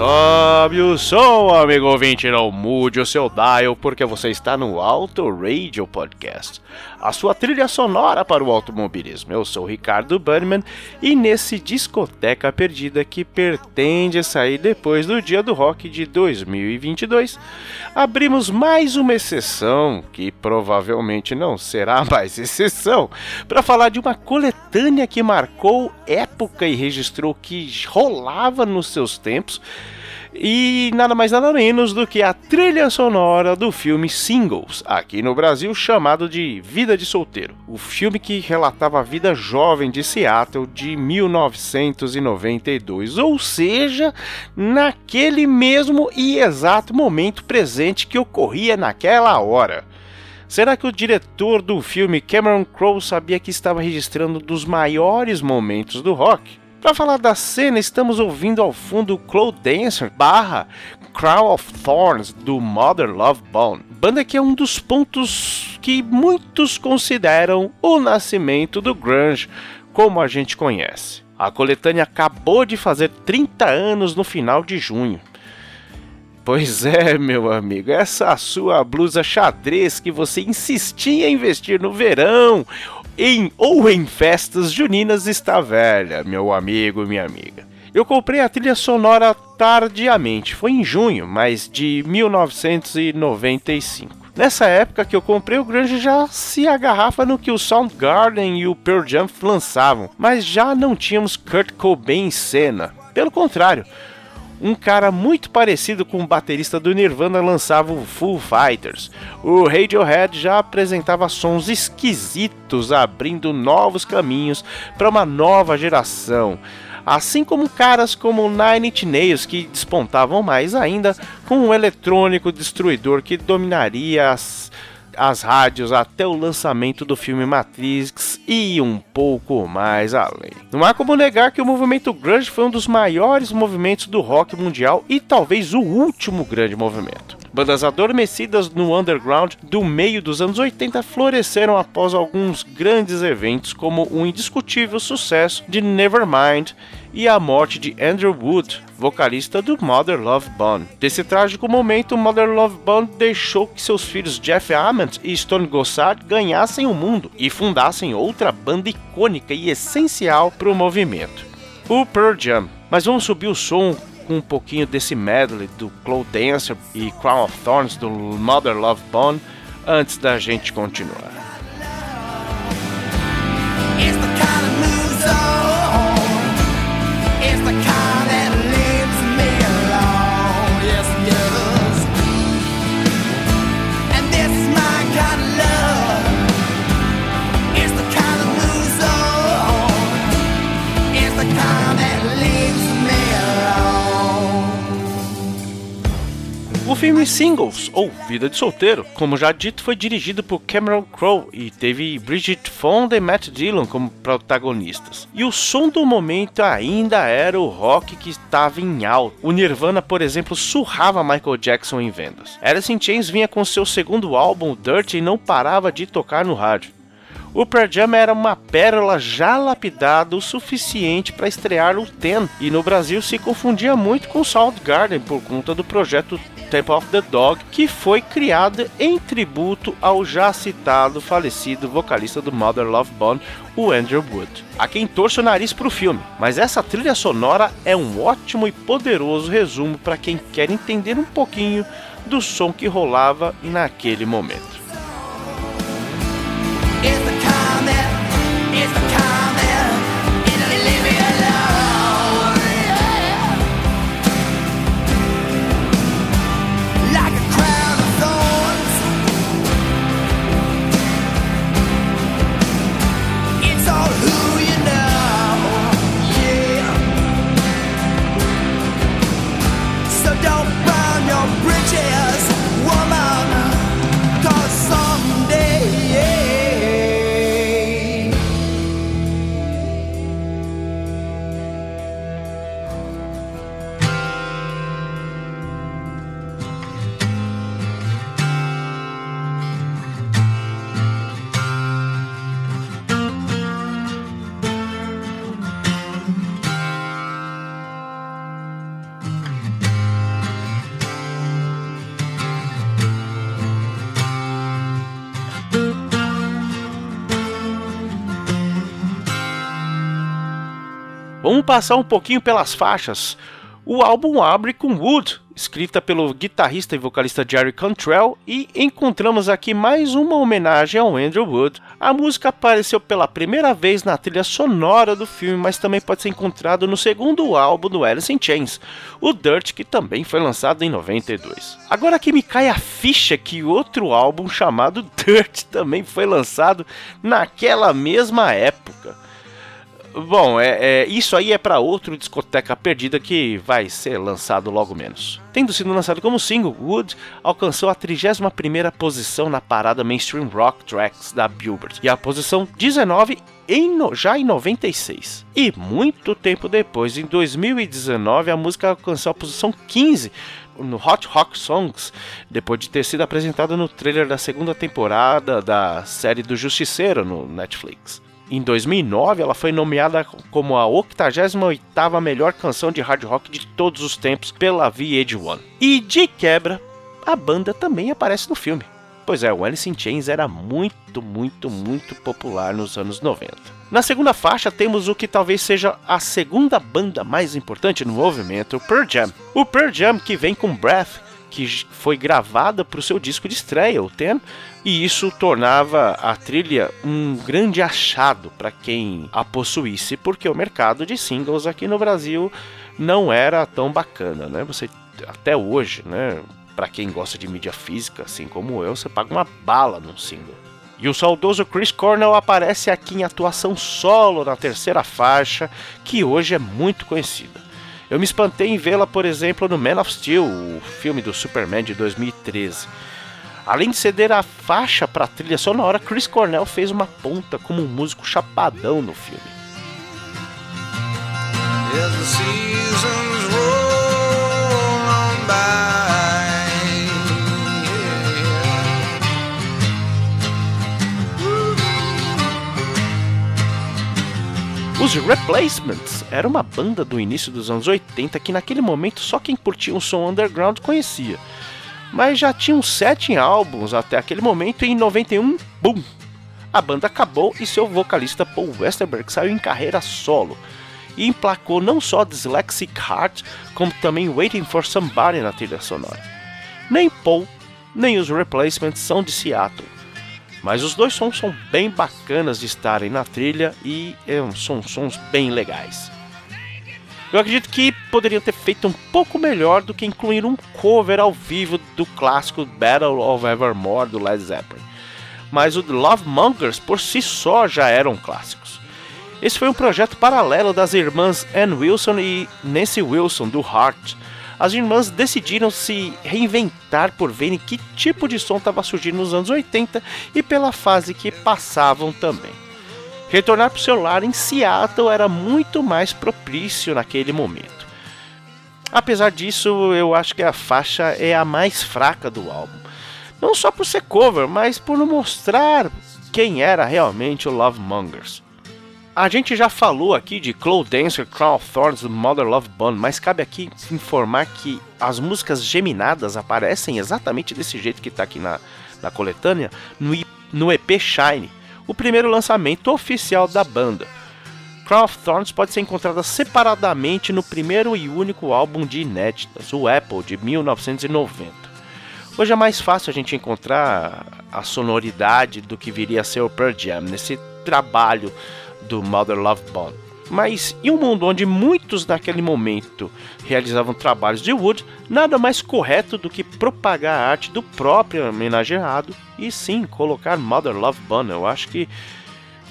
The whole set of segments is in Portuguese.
The French. Sobe o som, amigo ouvinte, não mude o seu dial, porque você está no Auto Radio Podcast, a sua trilha sonora para o automobilismo. Eu sou Ricardo Bunnyman e nesse discoteca perdida que pretende sair depois do Dia do Rock de 2022, abrimos mais uma exceção, que provavelmente não será mais exceção, para falar de uma coletânea que marcou época e registrou que rolava nos seus tempos e nada mais nada menos do que a trilha sonora do filme Singles, aqui no Brasil chamado de Vida de Solteiro, o filme que relatava a vida jovem de Seattle de 1992, ou seja, naquele mesmo e exato momento presente que ocorria naquela hora. Será que o diretor do filme Cameron Crowe sabia que estava registrando um dos maiores momentos do rock? Para falar da cena, estamos ouvindo ao fundo Cloud Dancer barra Crown of Thorns do Mother Love Bone, banda que é um dos pontos que muitos consideram o nascimento do grunge como a gente conhece. A coletânea acabou de fazer 30 anos no final de junho. Pois é, meu amigo, essa sua blusa xadrez que você insistia em vestir no verão em ou em festas juninas está velha, meu amigo minha amiga. Eu comprei a trilha sonora tardiamente, foi em junho, mas de 1995. Nessa época que eu comprei, o grunge já se agarrava no que o Soundgarden e o Pearl Jam lançavam, mas já não tínhamos Kurt Cobain em cena. Pelo contrário, um cara muito parecido com o baterista do Nirvana lançava o Foo Fighters. O Radiohead já apresentava sons esquisitos, abrindo novos caminhos para uma nova geração. Assim como caras como Nine Inch Nails que despontavam mais ainda com um eletrônico destruidor que dominaria as as rádios até o lançamento do filme Matrix e um pouco mais além. Não há como negar que o movimento grunge foi um dos maiores movimentos do rock mundial e talvez o último grande movimento. Bandas adormecidas no underground do meio dos anos 80 floresceram após alguns grandes eventos, como o indiscutível sucesso de Nevermind e a morte de Andrew Wood, vocalista do Mother Love Bone. Desse trágico momento, Mother Love Bone deixou que seus filhos Jeff Ament e Stone Gossard ganhassem o mundo e fundassem outra banda icônica e essencial para o movimento, o Pearl Jam. Mas vamos subir o som com um pouquinho desse medley do Cloud Dancer e Crown of Thorns do Mother Love Bone antes da gente continuar. Filme Singles, ou Vida de Solteiro, como já dito, foi dirigido por Cameron Crowe e teve Bridget Fonda e Matt Dillon como protagonistas. E o som do momento ainda era o rock que estava em alta. O Nirvana, por exemplo, surrava Michael Jackson em vendas. Alice in Chains vinha com seu segundo álbum, Dirt, e não parava de tocar no rádio. O Pearl Jam era uma pérola já lapidada o suficiente para estrear o Ten, e no Brasil se confundia muito com Soundgarden por conta do projeto Temple of the Dog, que foi criada em tributo ao já citado falecido vocalista do Mother Love Bone, o Andrew Wood. A quem torce o nariz para o filme, mas essa trilha sonora é um ótimo e poderoso resumo para quem quer entender um pouquinho do som que rolava naquele momento. It's passar um pouquinho pelas faixas. O álbum abre com Wood, escrita pelo guitarrista e vocalista Jerry Cantrell, e encontramos aqui mais uma homenagem ao Andrew Wood. A música apareceu pela primeira vez na trilha sonora do filme, mas também pode ser encontrado no segundo álbum do Alice in Chains, o Dirt, que também foi lançado em 92. Agora que me cai a ficha que outro álbum chamado Dirt também foi lançado naquela mesma época. Bom, é, é, isso aí é para outro discoteca perdida que vai ser lançado logo menos. Tendo sido lançado como single, Wood alcançou a 31ª posição na parada Mainstream Rock Tracks da Billboard e a posição 19 em no, já em 96. E muito tempo depois, em 2019, a música alcançou a posição 15 no Hot Rock Songs, depois de ter sido apresentada no trailer da segunda temporada da série do Justiceiro no Netflix. Em 2009, ela foi nomeada como a 88ª melhor canção de hard rock de todos os tempos pela VH1. E de quebra, a banda também aparece no filme. Pois é, o Alice in Chains era muito, muito, muito popular nos anos 90. Na segunda faixa temos o que talvez seja a segunda banda mais importante no movimento, o Pearl Jam. O Pearl Jam que vem com Breath, que foi gravada para o seu disco de estreia, o Ten, e isso tornava a trilha um grande achado para quem a possuísse, porque o mercado de singles aqui no Brasil não era tão bacana, né? Você até hoje, né, para quem gosta de mídia física, assim como eu, você paga uma bala num single. E o saudoso Chris Cornell aparece aqui em atuação solo na terceira faixa, que hoje é muito conhecida. Eu me espantei em vê-la, por exemplo, no Man of Steel, o filme do Superman de 2013. Além de ceder a faixa para a trilha sonora, Chris Cornell fez uma ponta como um músico chapadão no filme. Os Replacements era uma banda do início dos anos 80 que naquele momento só quem curtia um som underground conhecia. Mas já tinham sete álbuns até aquele momento e em 91, BUM! A banda acabou e seu vocalista Paul Westerberg saiu em carreira solo e emplacou não só Dyslexic Heart, como também Waiting for Somebody na trilha sonora. Nem Paul, nem os Replacements são de Seattle, mas os dois sons são bem bacanas de estarem na trilha e é, são sons bem legais. Eu acredito que poderiam ter feito um pouco melhor do que incluir um cover ao vivo do clássico Battle of Evermore do Led Zeppelin. Mas o Love Mongers por si só já eram clássicos. Esse foi um projeto paralelo das irmãs Ann Wilson e Nancy Wilson do Heart. As irmãs decidiram se reinventar por verem que tipo de som estava surgindo nos anos 80 e pela fase que passavam também. Retornar para o seu lar em Seattle era muito mais propício naquele momento. Apesar disso, eu acho que a faixa é a mais fraca do álbum. Não só por ser cover, mas por não mostrar quem era realmente o Love Mongers. A gente já falou aqui de Cloud Dancer, Crown of Thorns, Mother Love Bone, mas cabe aqui informar que as músicas geminadas aparecem exatamente desse jeito que está aqui na, na coletânea no, no EP Shine, o primeiro lançamento oficial da banda. Crown of Thorns pode ser encontrada separadamente no primeiro e único álbum de inéditas, o Apple, de 1990. Hoje é mais fácil a gente encontrar a sonoridade do que viria a ser o Pearl Jam nesse trabalho do Mother Love Bone. Mas em um mundo onde muitos naquele momento realizavam trabalhos de Wood, nada mais correto do que propagar a arte do próprio homenageado e sim colocar Mother Love Bone. Eu acho que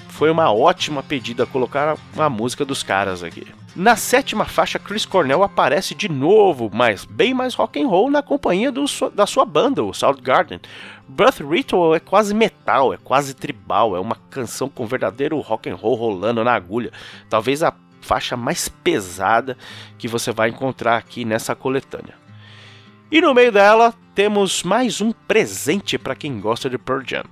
foi uma ótima pedida colocar a música dos caras aqui. Na sétima faixa, Chris Cornell aparece de novo, mas bem mais rock and roll na companhia do, da sua banda, o Soundgarden. Birth Ritual é quase metal, é quase tribal, é uma canção com verdadeiro rock and roll rolando na agulha. Talvez a faixa mais pesada que você vai encontrar aqui nessa coletânea. E no meio dela temos mais um presente para quem gosta de Pearl Jam.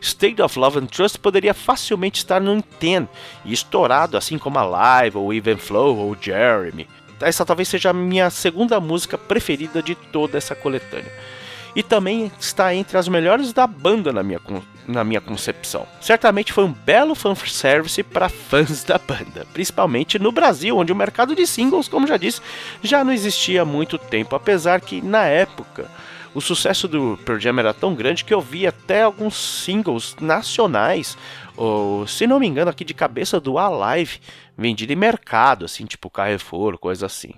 State of Love and Trust poderia facilmente estar no 10 e estourado, assim como a Live, ou Even Flow, ou Jeremy. Essa talvez seja a minha segunda música preferida de toda essa coletânea e também está entre as melhores da banda na minha, na minha concepção. Certamente foi um belo fanservice para fãs da banda, principalmente no Brasil, onde o mercado de singles, como já disse, já não existia há muito tempo, apesar que na época o sucesso do Pearl Jam era tão grande que eu vi até alguns singles nacionais, ou se não me engano aqui de cabeça do Alive, vendido em mercado, assim, tipo Carrefour, coisa assim.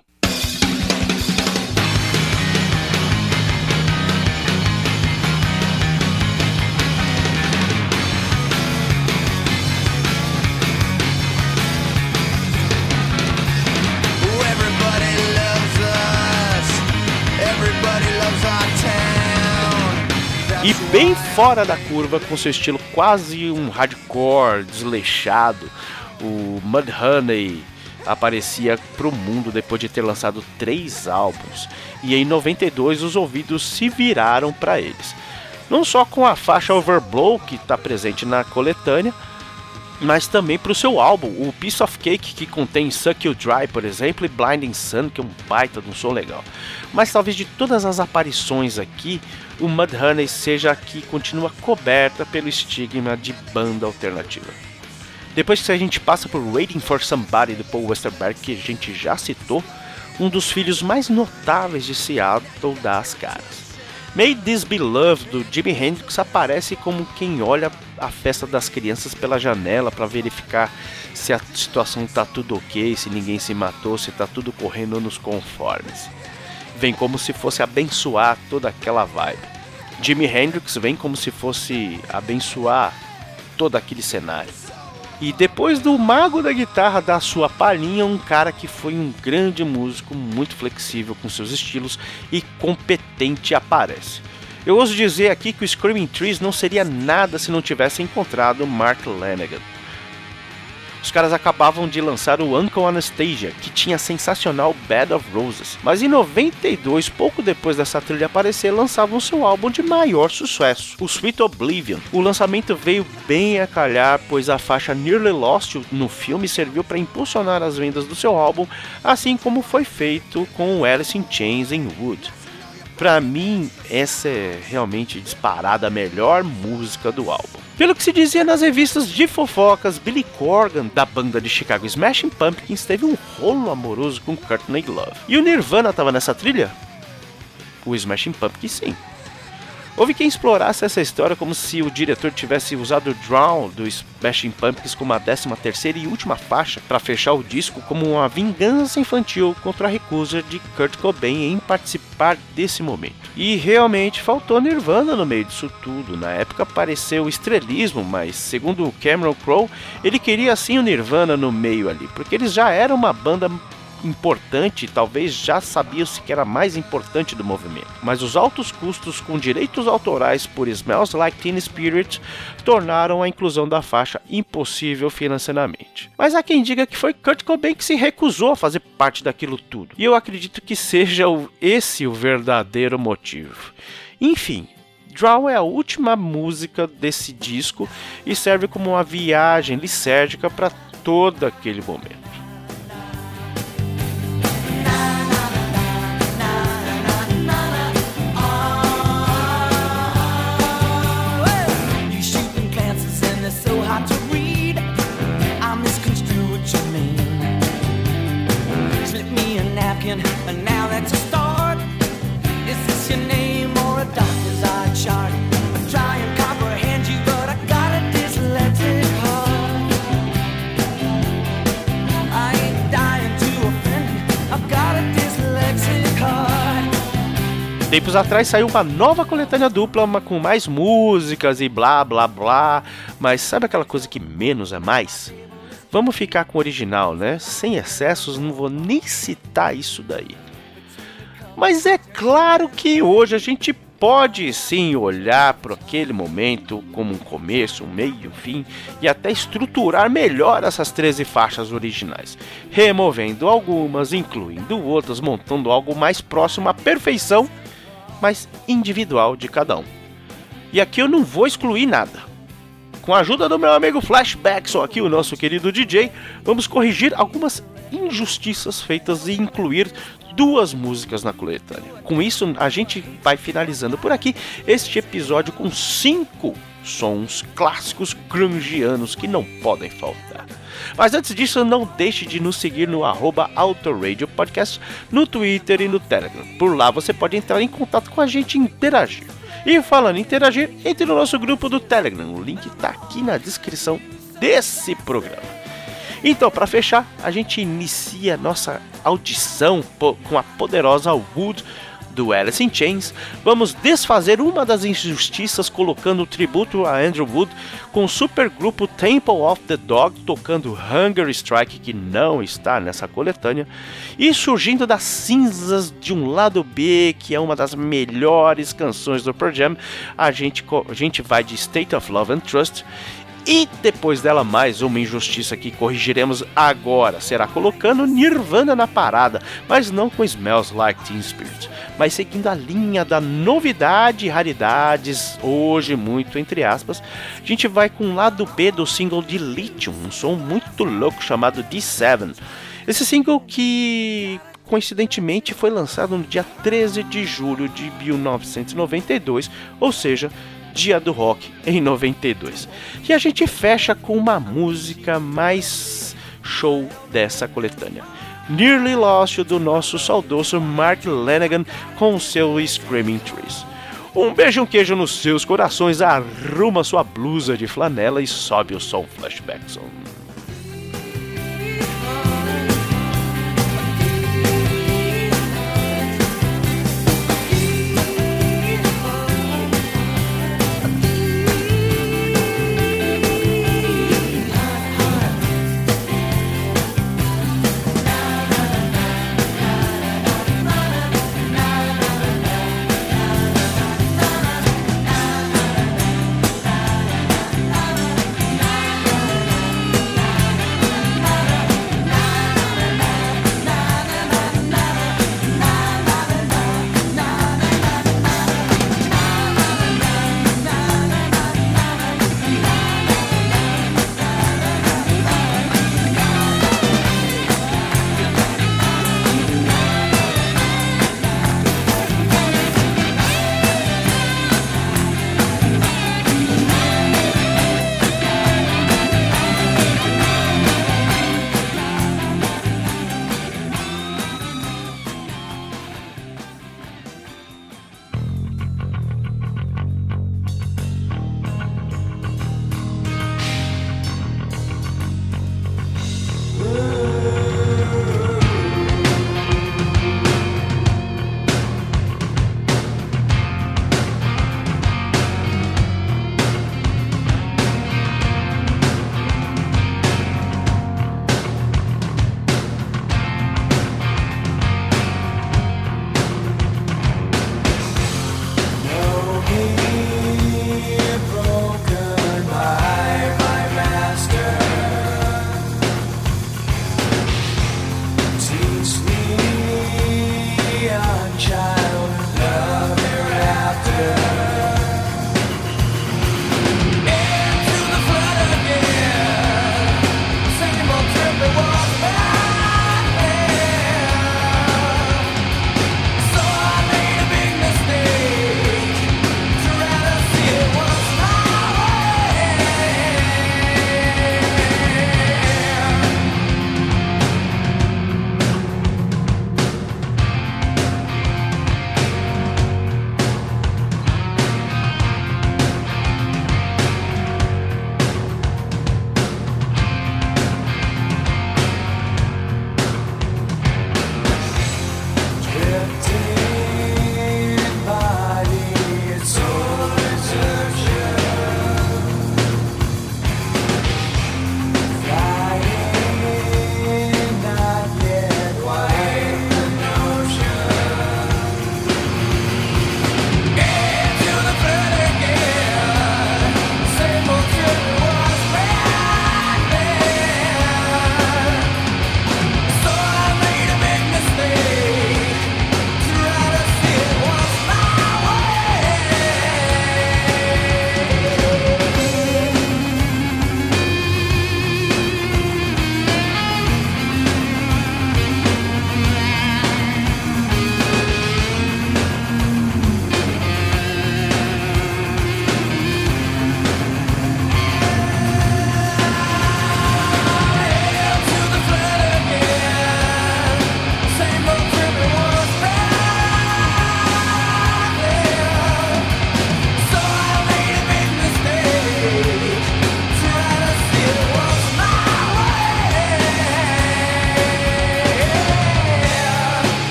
Bem fora da curva, com seu estilo quase um hardcore desleixado, o Mudhoney aparecia para o mundo depois de ter lançado três álbuns, e em 92 os ouvidos se viraram para eles. Não só com a faixa Overblow, que está presente na coletânea, mas também para o seu álbum, o Piece of Cake, que contém Suck You Dry, por exemplo, e Blinding Sun, que é um baita de um som legal. Mas talvez de todas as aparições aqui, o Mudhoney seja a que continua coberta pelo estigma de banda alternativa. Depois que a gente passa por Waiting for Somebody do Paul Westerberg, que a gente já citou, um dos filhos mais notáveis de Seattle dá as caras. Made This Be Love do Jimi Hendrix aparece como quem olha a festa das crianças pela janela para verificar se a situação está tudo ok, se ninguém se matou, se está tudo correndo nos conformes vem como se fosse abençoar toda aquela vibe. Jimi Hendrix vem como se fosse abençoar todo aquele cenário. E depois do mago da guitarra dar sua palhinha, um cara que foi um grande músico, muito flexível com seus estilos e competente aparece. Eu ouso dizer aqui que o Screaming Trees não seria nada se não tivesse encontrado Mark Lanegan os caras acabavam de lançar o Uncle Anastasia, que tinha sensacional Bed of Roses. Mas em 92, pouco depois dessa trilha aparecer, lançavam seu álbum de maior sucesso, o Sweet Oblivion. O lançamento veio bem a calhar, pois a faixa Nearly Lost no filme serviu para impulsionar as vendas do seu álbum, assim como foi feito com Alice in Chains em Wood. Para mim, essa é realmente disparada a melhor música do álbum. Pelo que se dizia nas revistas de fofocas, Billy Corgan, da banda de Chicago Smashing Pumpkins, teve um rolo amoroso com Courtney Love. E o Nirvana estava nessa trilha? O Smashing Pumpkins sim. Houve quem explorasse essa história como se o diretor tivesse usado o Drown do Smashing Pumpkins como a 13 terceira e última faixa para fechar o disco como uma vingança infantil contra a recusa de Kurt Cobain em participar desse momento. E realmente faltou Nirvana no meio disso tudo. Na época pareceu estrelismo, mas segundo Cameron Crowe, ele queria sim o Nirvana no meio ali, porque eles já eram uma banda importante, talvez já sabia-se que era mais importante do movimento. Mas os altos custos com direitos autorais por Smells Like Teen Spirit tornaram a inclusão da faixa impossível financeiramente. Mas há quem diga que foi Kurt Cobain que se recusou a fazer parte daquilo tudo. E eu acredito que seja esse o verdadeiro motivo. Enfim, Draw é a última música desse disco e serve como uma viagem lisérgica para todo aquele momento. Tempos atrás saiu uma nova coletânea dupla, uma com mais músicas e blá blá blá, mas sabe aquela coisa que menos é mais? Vamos ficar com o original, né? Sem excessos, não vou nem citar isso daí. Mas é claro que hoje a gente pode sim olhar para aquele momento como um começo, um meio, um fim e até estruturar melhor essas 13 faixas originais, removendo algumas, incluindo outras, montando algo mais próximo à perfeição, mas individual de cada um. E aqui eu não vou excluir nada. Com a ajuda do meu amigo Flashbackson aqui, o nosso querido DJ, vamos corrigir algumas injustiças feitas e incluir duas músicas na coletânea. Com isso, a gente vai finalizando por aqui este episódio com cinco sons clássicos grungianos que não podem faltar. Mas antes disso, não deixe de nos seguir no arroba Autoradio Podcast no Twitter e no Telegram. Por lá você pode entrar em contato com a gente e interagir. E falando em interagir, entre no nosso grupo do Telegram. O link está aqui na descrição desse programa. Então, para fechar, a gente inicia nossa audição com a poderosa Wood do Alice in Chains. Vamos desfazer uma das injustiças colocando o tributo a Andrew Wood com o supergrupo Temple of the Dog tocando Hunger Strike, que não está nessa coletânea, e surgindo das cinzas de um lado B, que é uma das melhores canções do Pearl Jam, a gente, a gente vai de State of Love and Trust e depois dela, mais uma injustiça que corrigiremos agora. Será colocando Nirvana na parada, mas não com Smells Like Teen Spirit, mas seguindo a linha da novidade e raridades, hoje muito entre aspas. A gente vai com o lado B do single de Lithium, um som muito louco chamado D7. Esse single que coincidentemente foi lançado no dia 13 de julho de 1992, ou seja, Dia do Rock em 92. E a gente fecha com uma música mais show dessa coletânea. Nearly Lost do nosso saudoso Mark Lanigan com seu Screaming Trees. Um beijo, um queijo nos seus corações, arruma sua blusa de flanela e sobe o som Flashbackson. Thank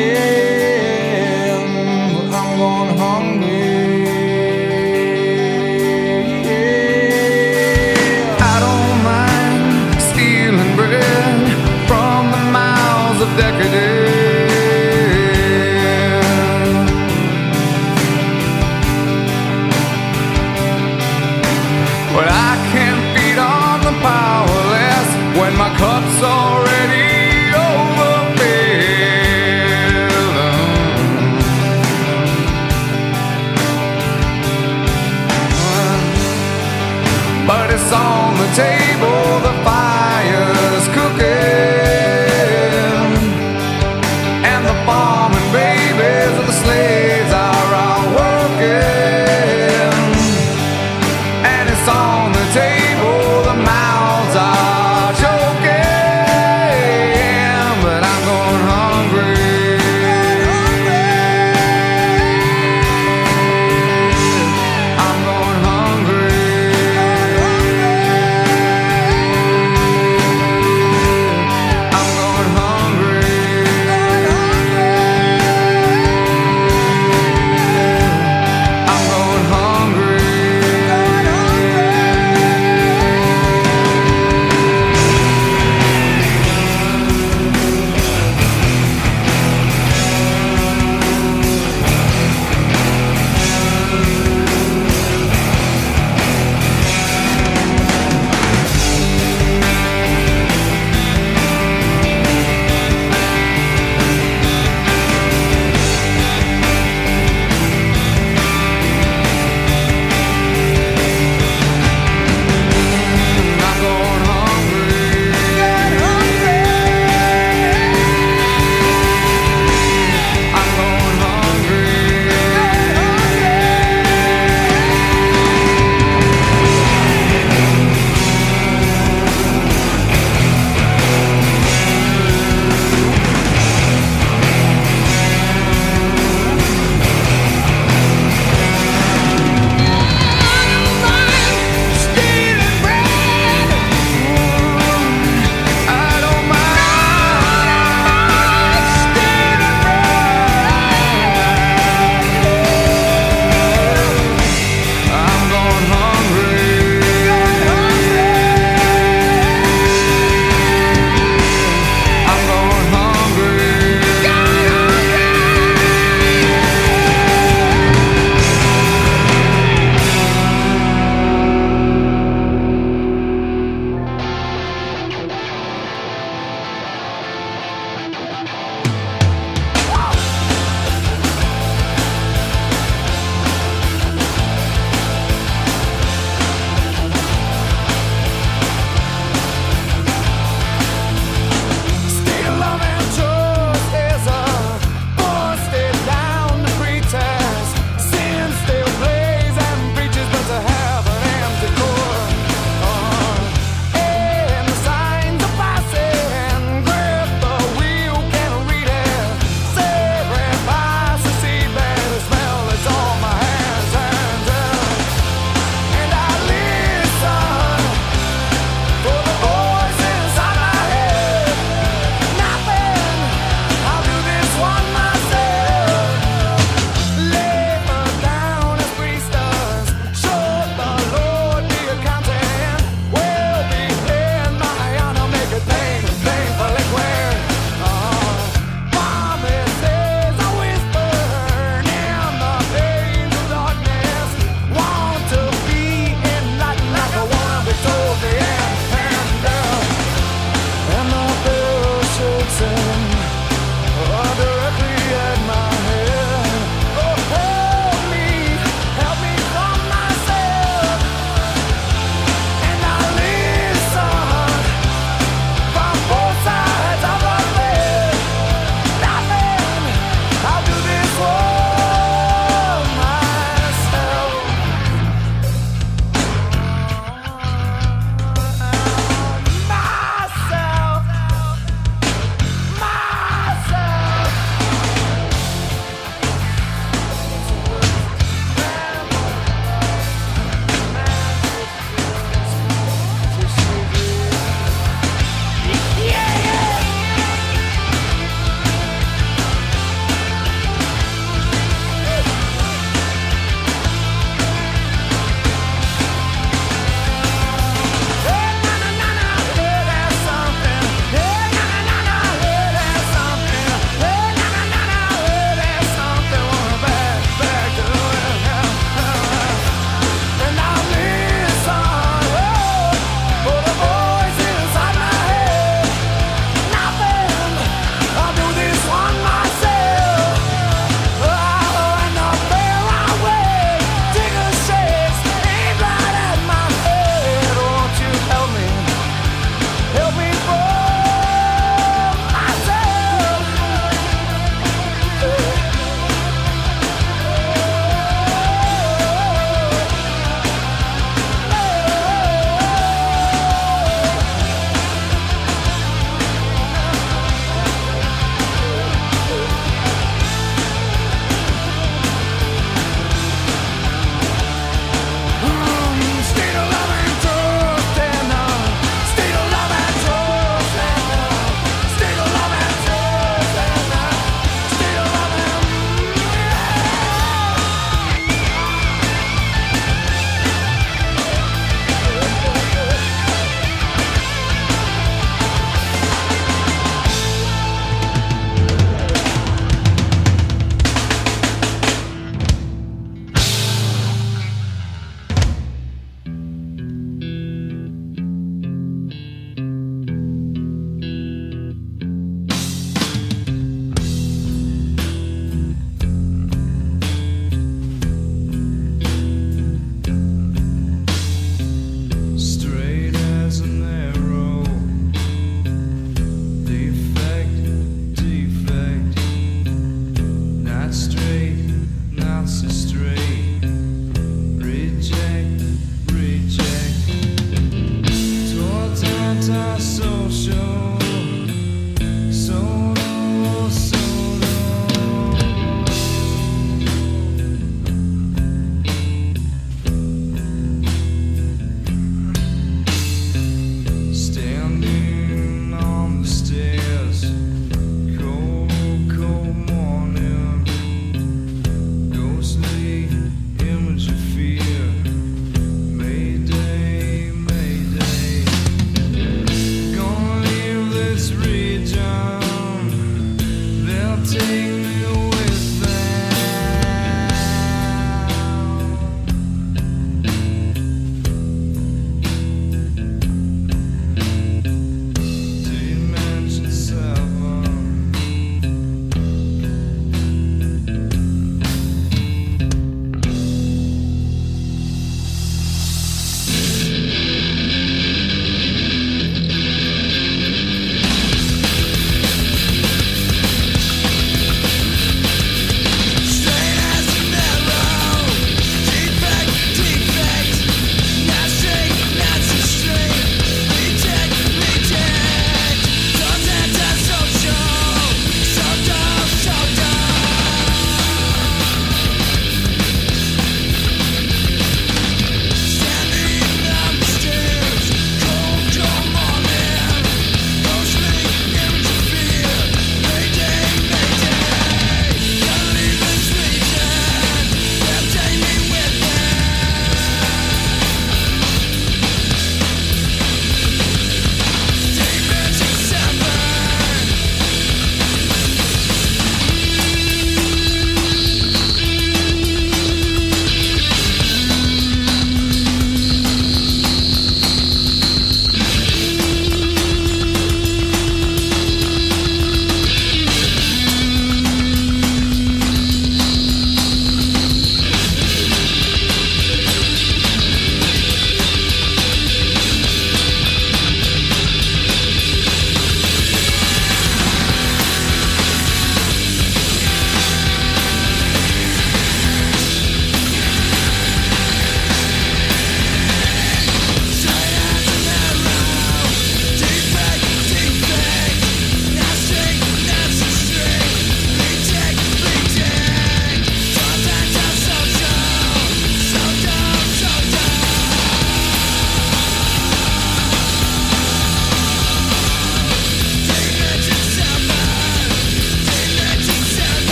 choking.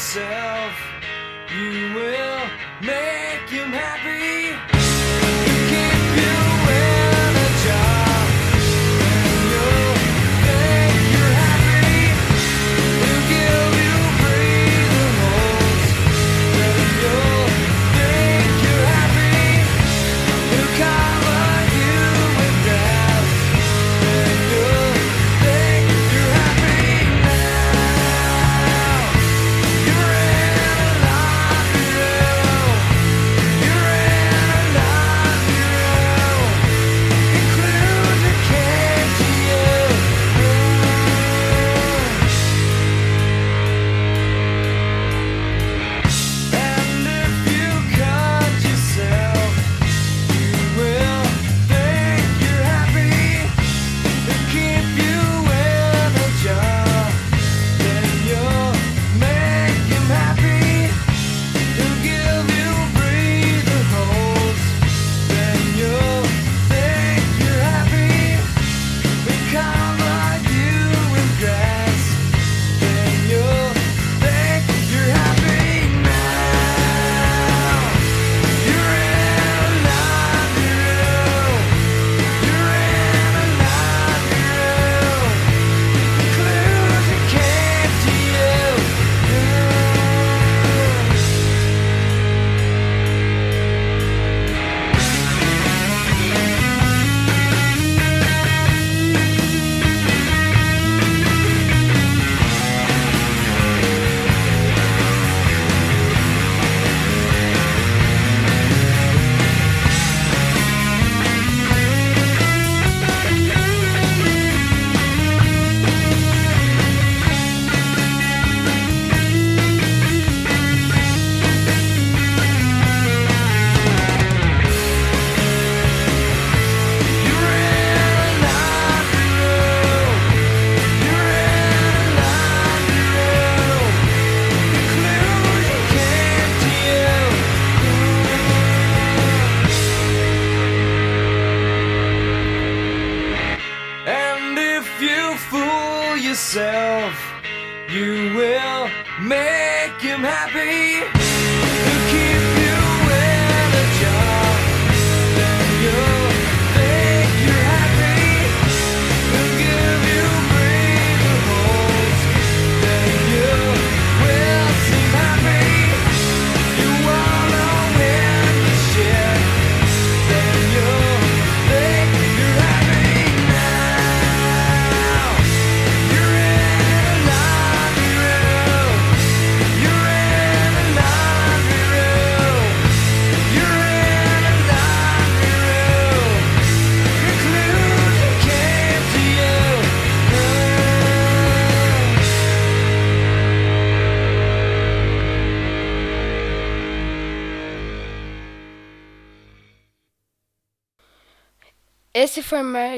Yourself, you will make